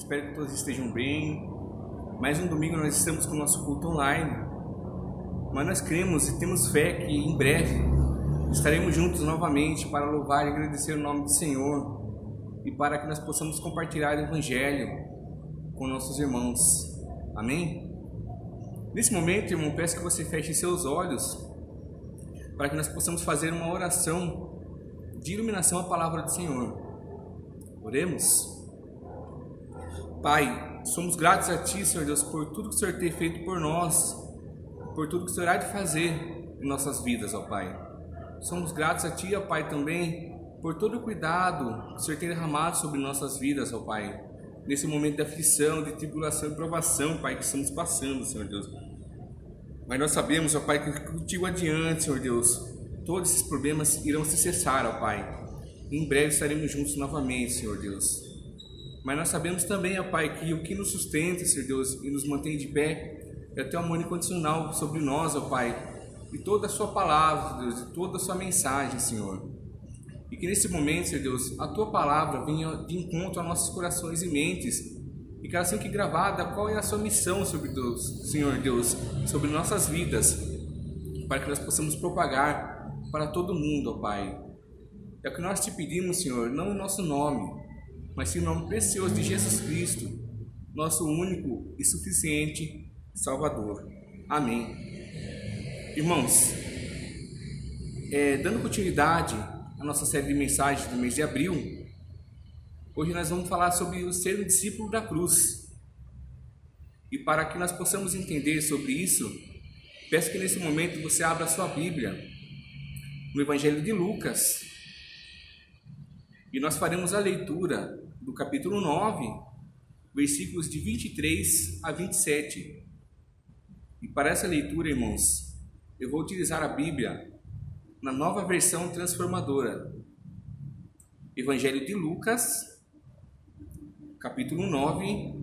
Espero que todos estejam bem. Mais um domingo nós estamos com o nosso culto online. Mas nós cremos e temos fé que em breve estaremos juntos novamente para louvar e agradecer o nome do Senhor e para que nós possamos compartilhar o Evangelho com nossos irmãos. Amém? Nesse momento, irmão, peço que você feche seus olhos para que nós possamos fazer uma oração de iluminação à palavra do Senhor. Oremos. Pai, somos gratos a Ti, Senhor Deus, por tudo que o Senhor tem feito por nós, por tudo que o Senhor há de fazer em nossas vidas, ó Pai. Somos gratos a Ti, ó Pai, também por todo o cuidado que o Senhor tem derramado sobre nossas vidas, ó Pai. Nesse momento de aflição, de tribulação e provação, Pai, que estamos passando, Senhor Deus. Mas nós sabemos, ó Pai, que contigo adiante, Senhor Deus, todos esses problemas irão se cessar, ó Pai. Em breve estaremos juntos novamente, Senhor Deus. Mas nós sabemos também, ó Pai, que o que nos sustenta, Senhor Deus, e nos mantém de pé é Teu amor incondicional sobre nós, ó Pai, e toda a Sua palavra, Deus, e toda a Sua mensagem, Senhor. E que nesse momento, Senhor Deus, a Tua palavra venha de encontro a nossos corações e mentes, e que ela seja gravada qual é a Sua missão sobre Deus, Senhor Deus, sobre nossas vidas, para que nós possamos propagar para todo mundo, ó Pai. É o que nós te pedimos, Senhor, não o nosso nome, mas sim o nome precioso de Jesus Cristo, nosso único e suficiente Salvador. Amém. Irmãos, é, dando continuidade à nossa série de mensagens do mês de abril, hoje nós vamos falar sobre o ser um discípulo da cruz. E para que nós possamos entender sobre isso, peço que nesse momento você abra a sua Bíblia no Evangelho de Lucas, e nós faremos a leitura do capítulo 9, versículos de 23 a 27. E para essa leitura, irmãos, eu vou utilizar a Bíblia na nova versão transformadora. Evangelho de Lucas, capítulo 9,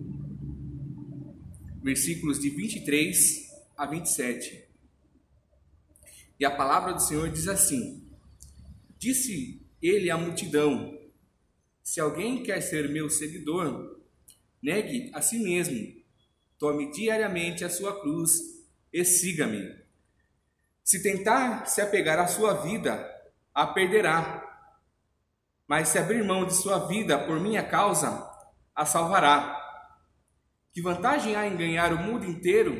versículos de 23 a 27. E a palavra do Senhor diz assim: Disse ele à multidão: se alguém quer ser meu seguidor, negue a si mesmo, tome diariamente a sua cruz e siga-me. Se tentar se apegar à sua vida, a perderá. Mas se abrir mão de sua vida por minha causa, a salvará. Que vantagem há em ganhar o mundo inteiro,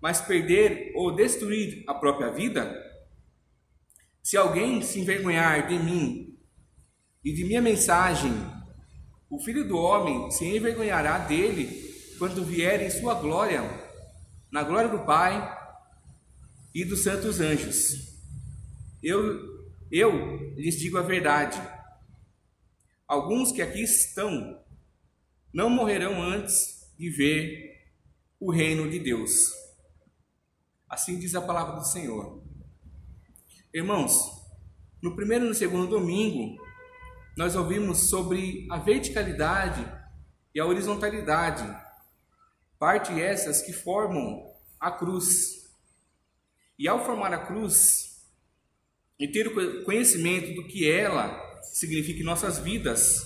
mas perder ou destruir a própria vida? Se alguém se envergonhar de mim e de minha mensagem, o Filho do Homem se envergonhará dele quando vier em sua glória, na glória do Pai e dos santos anjos. Eu, eu lhes digo a verdade. Alguns que aqui estão não morrerão antes de ver o reino de Deus. Assim diz a palavra do Senhor. Irmãos, no primeiro e no segundo domingo, nós ouvimos sobre a verticalidade e a horizontalidade, parte essas que formam a cruz. E ao formar a cruz e ter o conhecimento do que ela significa em nossas vidas,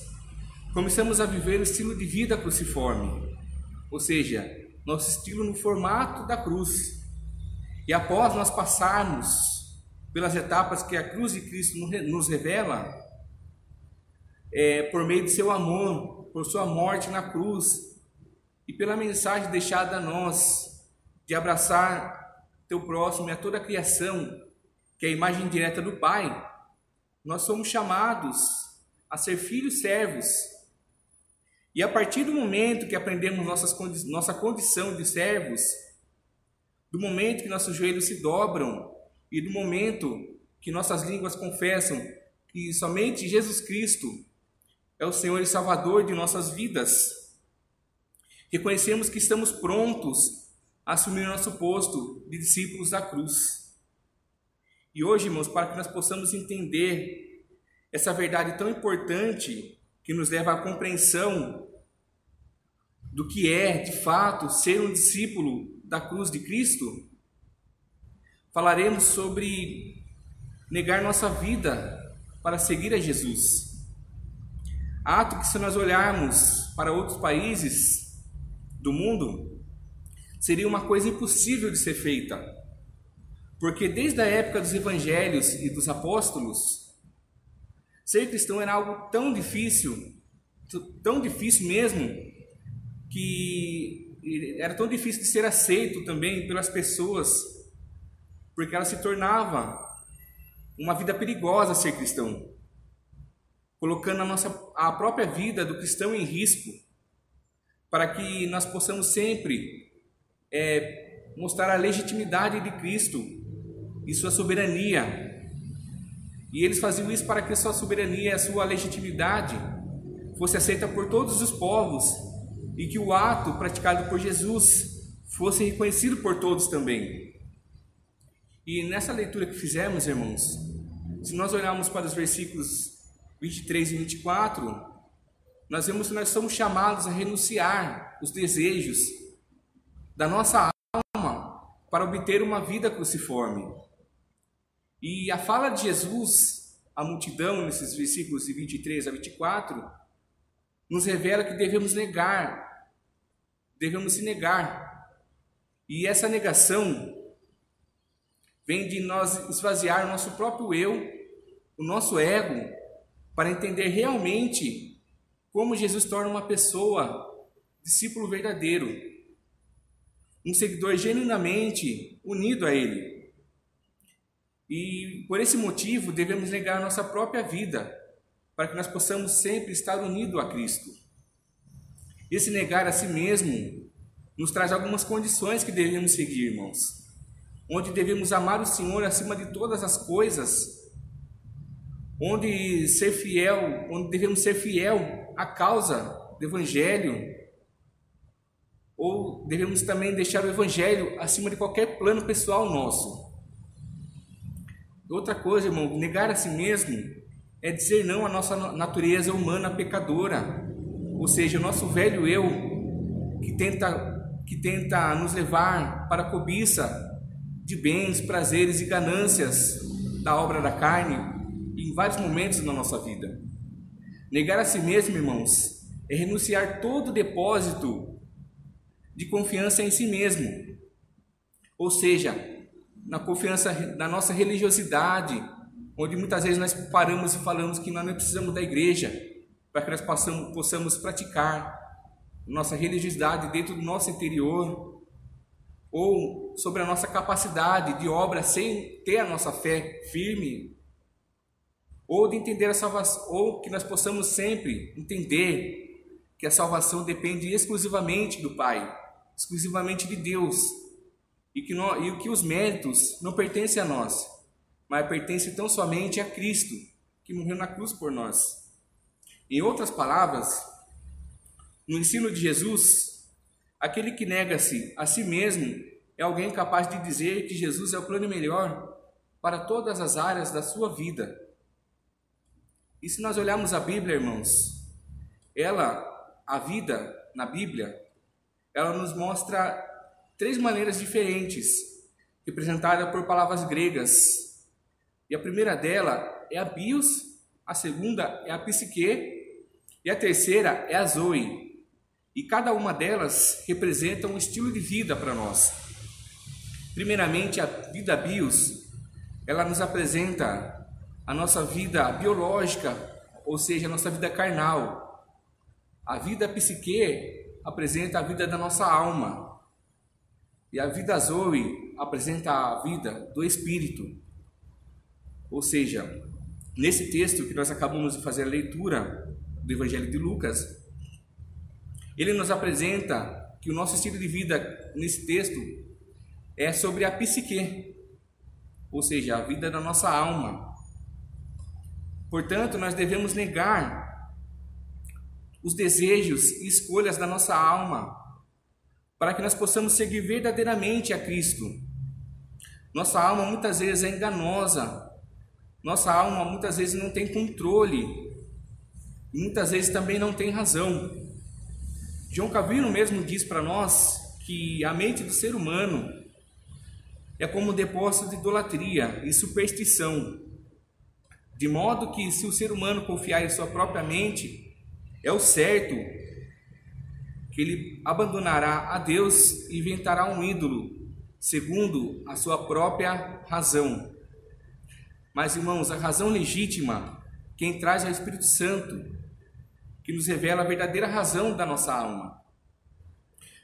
começamos a viver o estilo de vida cruciforme, ou seja, nosso estilo no formato da cruz. E após nós passarmos pelas etapas que a cruz de Cristo nos revela, é, por meio de seu amor, por sua morte na cruz e pela mensagem deixada a nós de abraçar teu próximo e a toda a criação, que é a imagem direta do Pai, nós somos chamados a ser filhos servos. E a partir do momento que aprendemos nossas, nossa condição de servos, do momento que nossos joelhos se dobram e do momento que nossas línguas confessam que somente Jesus Cristo é o Senhor e Salvador de nossas vidas. reconhecemos que estamos prontos a assumir nosso posto de discípulos da cruz. E hoje, irmãos, para que nós possamos entender essa verdade tão importante que nos leva à compreensão do que é, de fato, ser um discípulo da cruz de Cristo, falaremos sobre negar nossa vida para seguir a Jesus. Ato que, se nós olharmos para outros países do mundo, seria uma coisa impossível de ser feita. Porque desde a época dos evangelhos e dos apóstolos, ser cristão era algo tão difícil, tão difícil mesmo, que era tão difícil de ser aceito também pelas pessoas, porque ela se tornava uma vida perigosa ser cristão colocando a nossa a própria vida do cristão em risco, para que nós possamos sempre é, mostrar a legitimidade de Cristo e sua soberania. E eles faziam isso para que sua soberania sua legitimidade fosse aceita por todos os povos e que o ato praticado por Jesus fosse reconhecido por todos também. E nessa leitura que fizemos, irmãos, se nós olharmos para os versículos 23 e 24, nós vemos que nós somos chamados a renunciar os desejos da nossa alma para obter uma vida cruciforme. E a fala de Jesus à multidão, nesses versículos de 23 a 24, nos revela que devemos negar, devemos se negar. E essa negação vem de nós esvaziar o nosso próprio eu, o nosso ego, para entender realmente como Jesus torna uma pessoa discípulo verdadeiro, um seguidor genuinamente unido a Ele. E por esse motivo devemos negar a nossa própria vida, para que nós possamos sempre estar unidos a Cristo. Esse negar a si mesmo nos traz algumas condições que devemos seguir, irmãos. Onde devemos amar o Senhor acima de todas as coisas onde ser fiel, onde devemos ser fiel à causa do evangelho, ou devemos também deixar o evangelho acima de qualquer plano pessoal nosso. Outra coisa, irmão, negar a si mesmo é dizer não à nossa natureza humana pecadora, ou seja, o nosso velho eu que tenta que tenta nos levar para a cobiça de bens, prazeres e ganâncias da obra da carne, em vários momentos na nossa vida. Negar a si mesmo, irmãos, é renunciar todo depósito de confiança em si mesmo. Ou seja, na confiança na nossa religiosidade, onde muitas vezes nós paramos e falamos que nós não precisamos da igreja para que nós possamos praticar nossa religiosidade dentro do nosso interior, ou sobre a nossa capacidade de obra sem ter a nossa fé firme ou de entender a salvação, ou que nós possamos sempre entender que a salvação depende exclusivamente do Pai, exclusivamente de Deus, e que, nós, e que os méritos não pertencem a nós, mas pertencem tão somente a Cristo, que morreu na cruz por nós. Em outras palavras, no ensino de Jesus, aquele que nega-se a si mesmo é alguém capaz de dizer que Jesus é o plano melhor para todas as áreas da sua vida e se nós olharmos a Bíblia, irmãos, ela, a vida na Bíblia, ela nos mostra três maneiras diferentes, representadas por palavras gregas. E a primeira dela é a bios, a segunda é a psique e a terceira é a zoe. E cada uma delas representa um estilo de vida para nós. Primeiramente, a vida bios, ela nos apresenta a nossa vida biológica, ou seja, a nossa vida carnal. A vida psique apresenta a vida da nossa alma. E a vida zoe apresenta a vida do espírito. Ou seja, nesse texto que nós acabamos de fazer a leitura do Evangelho de Lucas, ele nos apresenta que o nosso estilo de vida nesse texto é sobre a psique, ou seja, a vida da nossa alma. Portanto, nós devemos negar os desejos e escolhas da nossa alma para que nós possamos seguir verdadeiramente a Cristo. Nossa alma muitas vezes é enganosa, nossa alma muitas vezes não tem controle, muitas vezes também não tem razão. João Calvino mesmo diz para nós que a mente do ser humano é como um depósito de idolatria e superstição, de modo que se o ser humano confiar em sua própria mente, é o certo que ele abandonará a Deus e inventará um ídolo, segundo a sua própria razão. Mas, irmãos, a razão legítima, quem traz é o Espírito Santo, que nos revela a verdadeira razão da nossa alma.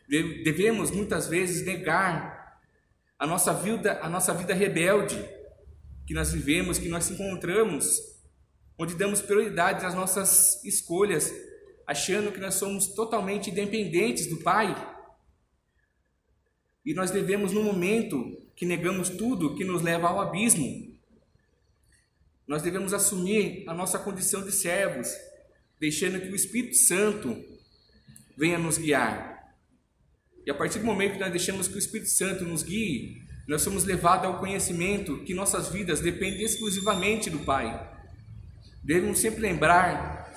Devemos muitas vezes negar a nossa vida, a nossa vida rebelde que nós vivemos, que nós encontramos, onde damos prioridade às nossas escolhas, achando que nós somos totalmente independentes do Pai. E nós devemos, no momento que negamos tudo que nos leva ao abismo, nós devemos assumir a nossa condição de servos, deixando que o Espírito Santo venha nos guiar. E a partir do momento que nós deixamos que o Espírito Santo nos guie, nós somos levados ao conhecimento que nossas vidas dependem exclusivamente do Pai. Devemos sempre lembrar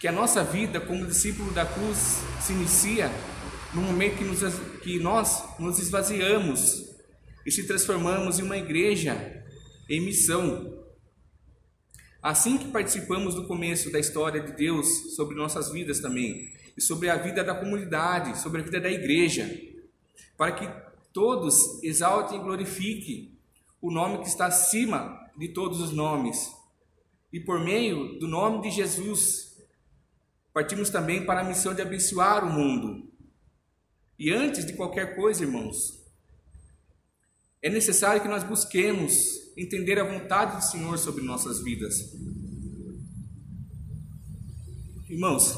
que a nossa vida como discípulo da cruz se inicia no momento que, nos, que nós nos esvaziamos e se transformamos em uma igreja em missão. Assim que participamos do começo da história de Deus sobre nossas vidas também, e sobre a vida da comunidade, sobre a vida da igreja, para que todos exaltem e glorifiquem o nome que está acima de todos os nomes. E por meio do nome de Jesus, partimos também para a missão de abençoar o mundo. E antes de qualquer coisa, irmãos, é necessário que nós busquemos entender a vontade do Senhor sobre nossas vidas. Irmãos,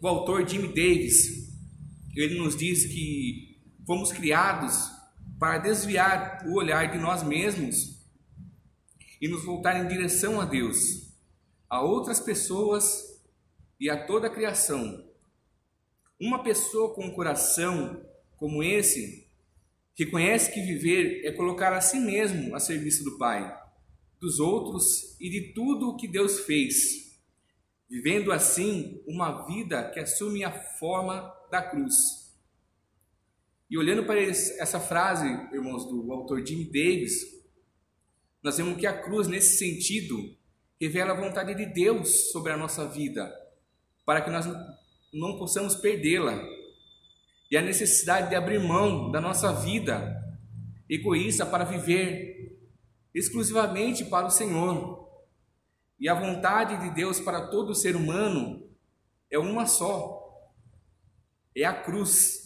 o autor Jimmy Davis, ele nos diz que fomos criados para desviar o olhar de nós mesmos e nos voltar em direção a Deus, a outras pessoas e a toda a criação. Uma pessoa com um coração como esse reconhece que viver é colocar a si mesmo a serviço do Pai, dos outros e de tudo o que Deus fez vivendo assim uma vida que assume a forma da cruz. E olhando para essa frase, irmãos, do autor Jim Davis, nós vemos que a cruz, nesse sentido, revela a vontade de Deus sobre a nossa vida, para que nós não possamos perdê-la. E a necessidade de abrir mão da nossa vida egoísta para viver exclusivamente para o Senhor. E a vontade de Deus para todo ser humano é uma só: é a cruz,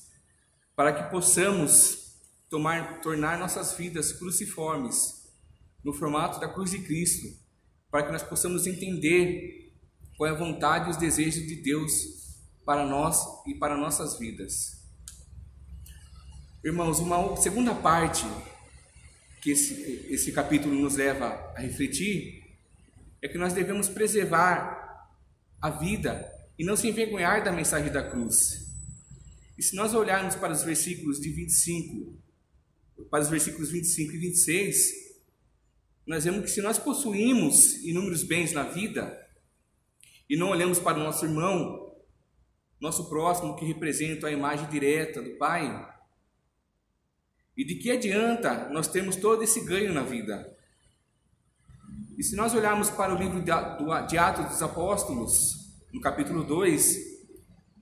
para que possamos tomar, tornar nossas vidas cruciformes, no formato da cruz de Cristo, para que nós possamos entender qual é a vontade e os desejos de Deus para nós e para nossas vidas. Irmãos, uma segunda parte que esse, esse capítulo nos leva a refletir é que nós devemos preservar a vida e não se envergonhar da mensagem da cruz. E se nós olharmos para os versículos de 25, para os versículos 25 e 26, nós vemos que se nós possuímos inúmeros bens na vida e não olhamos para o nosso irmão, nosso próximo que representa a imagem direta do Pai, e de que adianta nós termos todo esse ganho na vida? E se nós olharmos para o livro de Atos dos Apóstolos, no capítulo 2,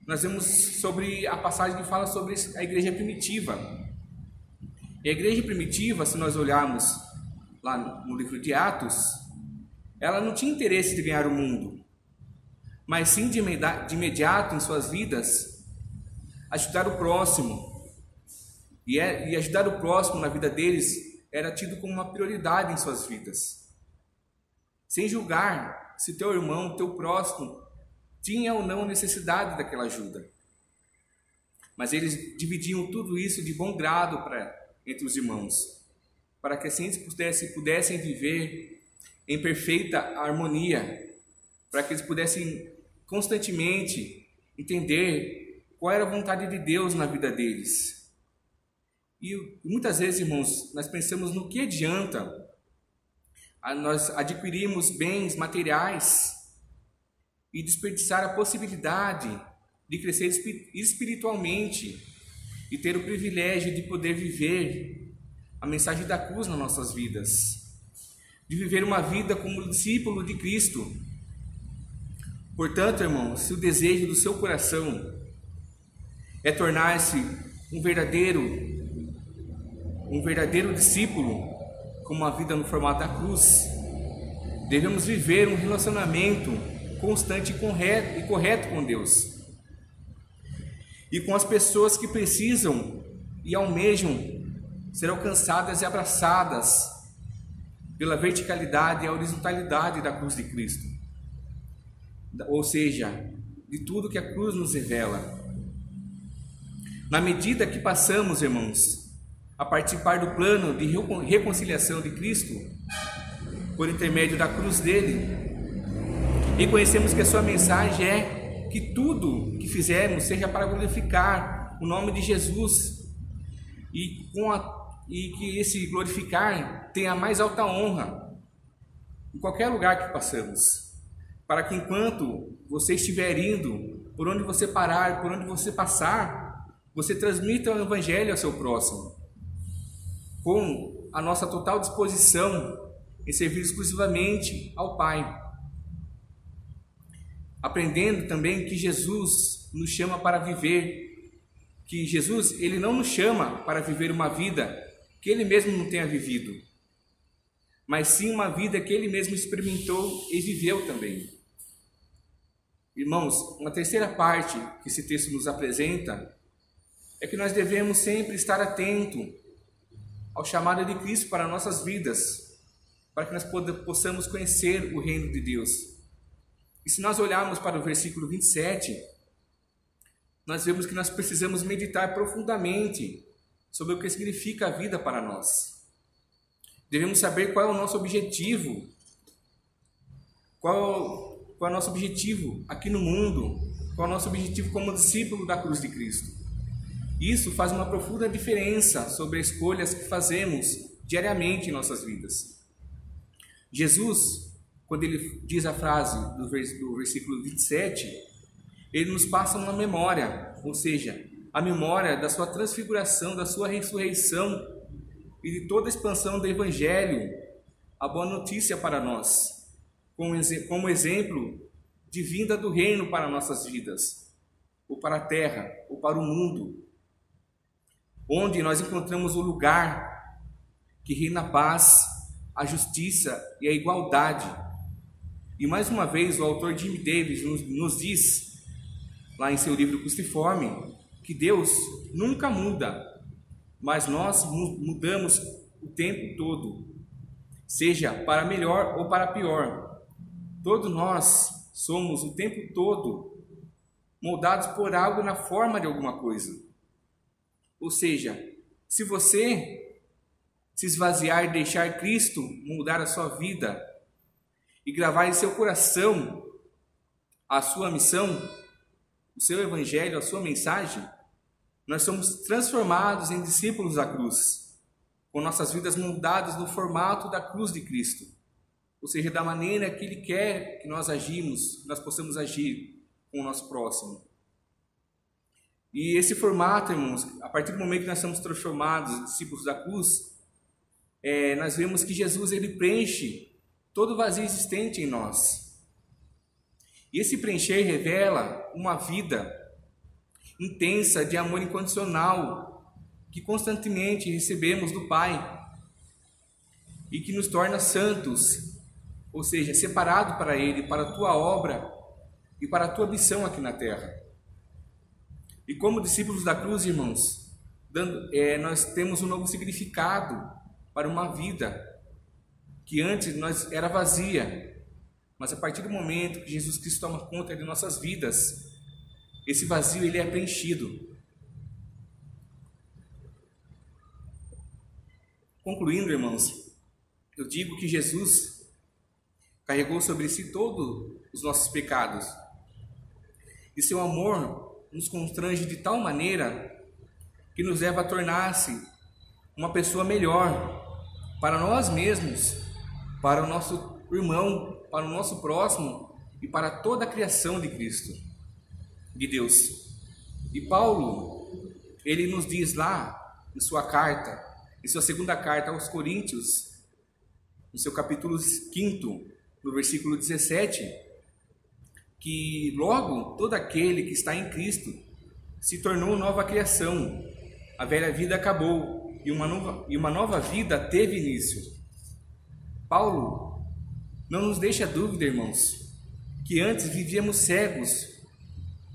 nós vemos sobre a passagem que fala sobre a igreja primitiva. E a igreja primitiva, se nós olharmos lá no livro de Atos, ela não tinha interesse de ganhar o mundo, mas sim de imediato em suas vidas ajudar o próximo. E, é, e ajudar o próximo na vida deles era tido como uma prioridade em suas vidas sem julgar se teu irmão, teu próximo, tinha ou não necessidade daquela ajuda. Mas eles dividiam tudo isso de bom grado para entre os irmãos, para que assim eles pudessem, pudessem viver em perfeita harmonia, para que eles pudessem constantemente entender qual era a vontade de Deus na vida deles. E muitas vezes, irmãos, nós pensamos no que adianta nós adquirirmos bens materiais e desperdiçar a possibilidade de crescer espiritualmente e ter o privilégio de poder viver a mensagem da cruz nas nossas vidas, de viver uma vida como discípulo de Cristo. Portanto, irmão, se o desejo do seu coração é tornar-se um verdadeiro um verdadeiro discípulo com uma vida no formato da cruz, devemos viver um relacionamento constante e correto, com Deus e com as pessoas que precisam e almejam ser alcançadas e abraçadas pela verticalidade e a horizontalidade da cruz de Cristo. Ou seja, de tudo que a cruz nos revela. Na medida que passamos, irmãos, a participar do plano de reconciliação de Cristo, por intermédio da cruz dele, e conhecemos que a sua mensagem é que tudo que fizermos seja para glorificar o nome de Jesus. E, com a, e que esse glorificar tenha a mais alta honra em qualquer lugar que passamos, para que enquanto você estiver indo, por onde você parar, por onde você passar, você transmita o Evangelho ao seu próximo, com a nossa total disposição em servir exclusivamente ao Pai aprendendo também que Jesus nos chama para viver, que Jesus ele não nos chama para viver uma vida que ele mesmo não tenha vivido, mas sim uma vida que ele mesmo experimentou e viveu também. Irmãos, uma terceira parte que esse texto nos apresenta é que nós devemos sempre estar atento ao chamado de Cristo para nossas vidas, para que nós possamos conhecer o reino de Deus. E se nós olharmos para o versículo 27, nós vemos que nós precisamos meditar profundamente sobre o que significa a vida para nós. Devemos saber qual é o nosso objetivo, qual, qual é o nosso objetivo aqui no mundo, qual é o nosso objetivo como discípulo da cruz de Cristo. Isso faz uma profunda diferença sobre as escolhas que fazemos diariamente em nossas vidas. Jesus quando ele diz a frase do, versículo 27, ele nos passa uma memória, ou seja, a memória da sua transfiguração, da sua ressurreição e de toda a expansão do Evangelho, a boa notícia para nós, como exemplo de vinda do reino para nossas vidas, ou para a terra, ou para o mundo, onde nós encontramos o lugar que reina a paz, a justiça e a igualdade e mais uma vez, o autor Jim Davis nos, nos diz, lá em seu livro Custiforme, que Deus nunca muda, mas nós mudamos o tempo todo, seja para melhor ou para pior. Todos nós somos o tempo todo moldados por algo na forma de alguma coisa. Ou seja, se você se esvaziar e deixar Cristo mudar a sua vida, e gravar em seu coração a sua missão, o seu evangelho, a sua mensagem, nós somos transformados em discípulos da cruz, com nossas vidas moldadas no formato da cruz de Cristo, ou seja, da maneira que Ele quer que nós agimos, nós possamos agir com o nosso próximo. E esse formato, irmãos, a partir do momento que nós somos transformados em discípulos da cruz, é, nós vemos que Jesus ele preenche todo vazio existente em nós. E esse preencher revela uma vida intensa de amor incondicional que constantemente recebemos do Pai e que nos torna santos, ou seja, separado para Ele, para a tua obra e para a tua missão aqui na terra. E como discípulos da cruz, irmãos, dando, é, nós temos um novo significado para uma vida que antes nós era vazia, mas a partir do momento que Jesus Cristo toma conta de nossas vidas, esse vazio ele é preenchido. Concluindo, irmãos, eu digo que Jesus carregou sobre si todos os nossos pecados. E seu amor nos constrange de tal maneira que nos leva a tornar-se uma pessoa melhor para nós mesmos, para o nosso irmão, para o nosso próximo e para toda a criação de Cristo, de Deus. E Paulo, ele nos diz lá em sua carta, em sua segunda carta aos Coríntios, no seu capítulo 5, no versículo 17, que logo todo aquele que está em Cristo se tornou nova criação. A velha vida acabou e uma nova, e uma nova vida teve início. Paulo não nos deixa dúvida, irmãos, que antes vivíamos cegos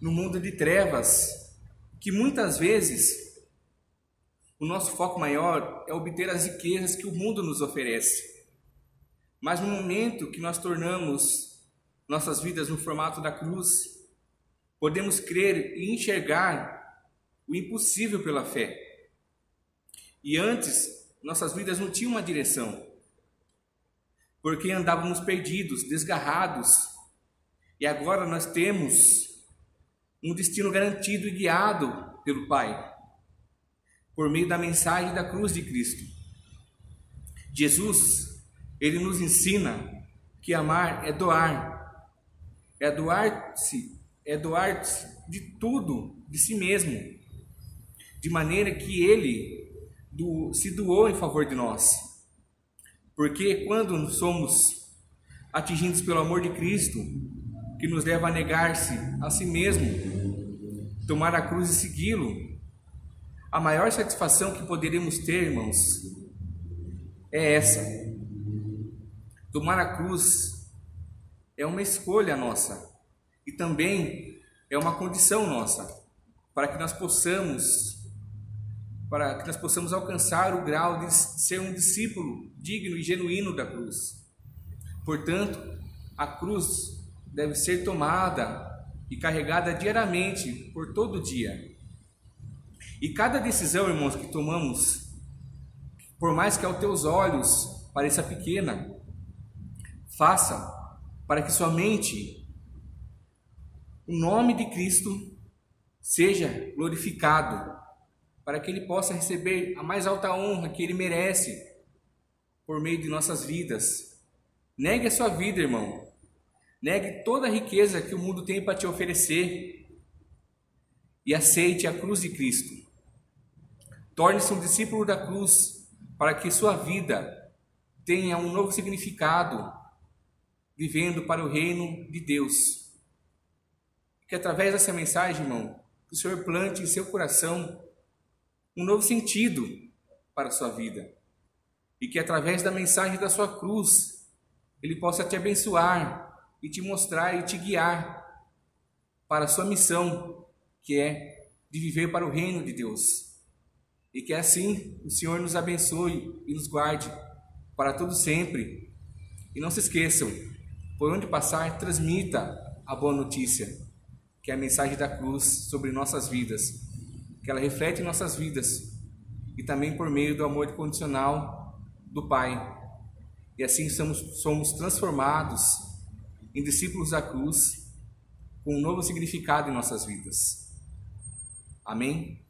no mundo de trevas, que muitas vezes o nosso foco maior é obter as riquezas que o mundo nos oferece. Mas no momento que nós tornamos nossas vidas no formato da cruz, podemos crer e enxergar o impossível pela fé. E antes, nossas vidas não tinham uma direção, porque andávamos perdidos, desgarrados, e agora nós temos um destino garantido e guiado pelo Pai, por meio da mensagem da cruz de Cristo. Jesus ele nos ensina que amar é doar, é doar-se, é doar-se de tudo, de si mesmo, de maneira que ele do, se doou em favor de nós. Porque quando somos atingidos pelo amor de Cristo, que nos leva a negar-se a si mesmo, tomar a cruz e segui-lo, a maior satisfação que poderemos ter, irmãos, é essa. Tomar a cruz é uma escolha nossa e também é uma condição nossa para que nós possamos para que nós possamos alcançar o grau de ser um discípulo digno e genuíno da cruz. Portanto, a cruz deve ser tomada e carregada diariamente por todo dia. E cada decisão, irmãos, que tomamos, por mais que aos teus olhos pareça pequena, Faça para que somente o nome de Cristo seja glorificado, para que ele possa receber a mais alta honra que ele merece por meio de nossas vidas. Negue a sua vida, irmão. Negue toda a riqueza que o mundo tem para te oferecer e aceite a cruz de Cristo. Torne-se um discípulo da cruz para que sua vida tenha um novo significado vivendo para o reino de Deus. Que através dessa mensagem, irmão, que o Senhor plante em seu coração um novo sentido para a sua vida. E que através da mensagem da sua cruz, ele possa te abençoar e te mostrar e te guiar para a sua missão, que é de viver para o reino de Deus. E que assim o Senhor nos abençoe e nos guarde para todo sempre. E não se esqueçam, por onde passar, transmita a boa notícia, que é a mensagem da cruz sobre nossas vidas, que ela reflete nossas vidas e também por meio do amor incondicional do Pai. E assim somos, somos transformados em discípulos da cruz com um novo significado em nossas vidas. Amém?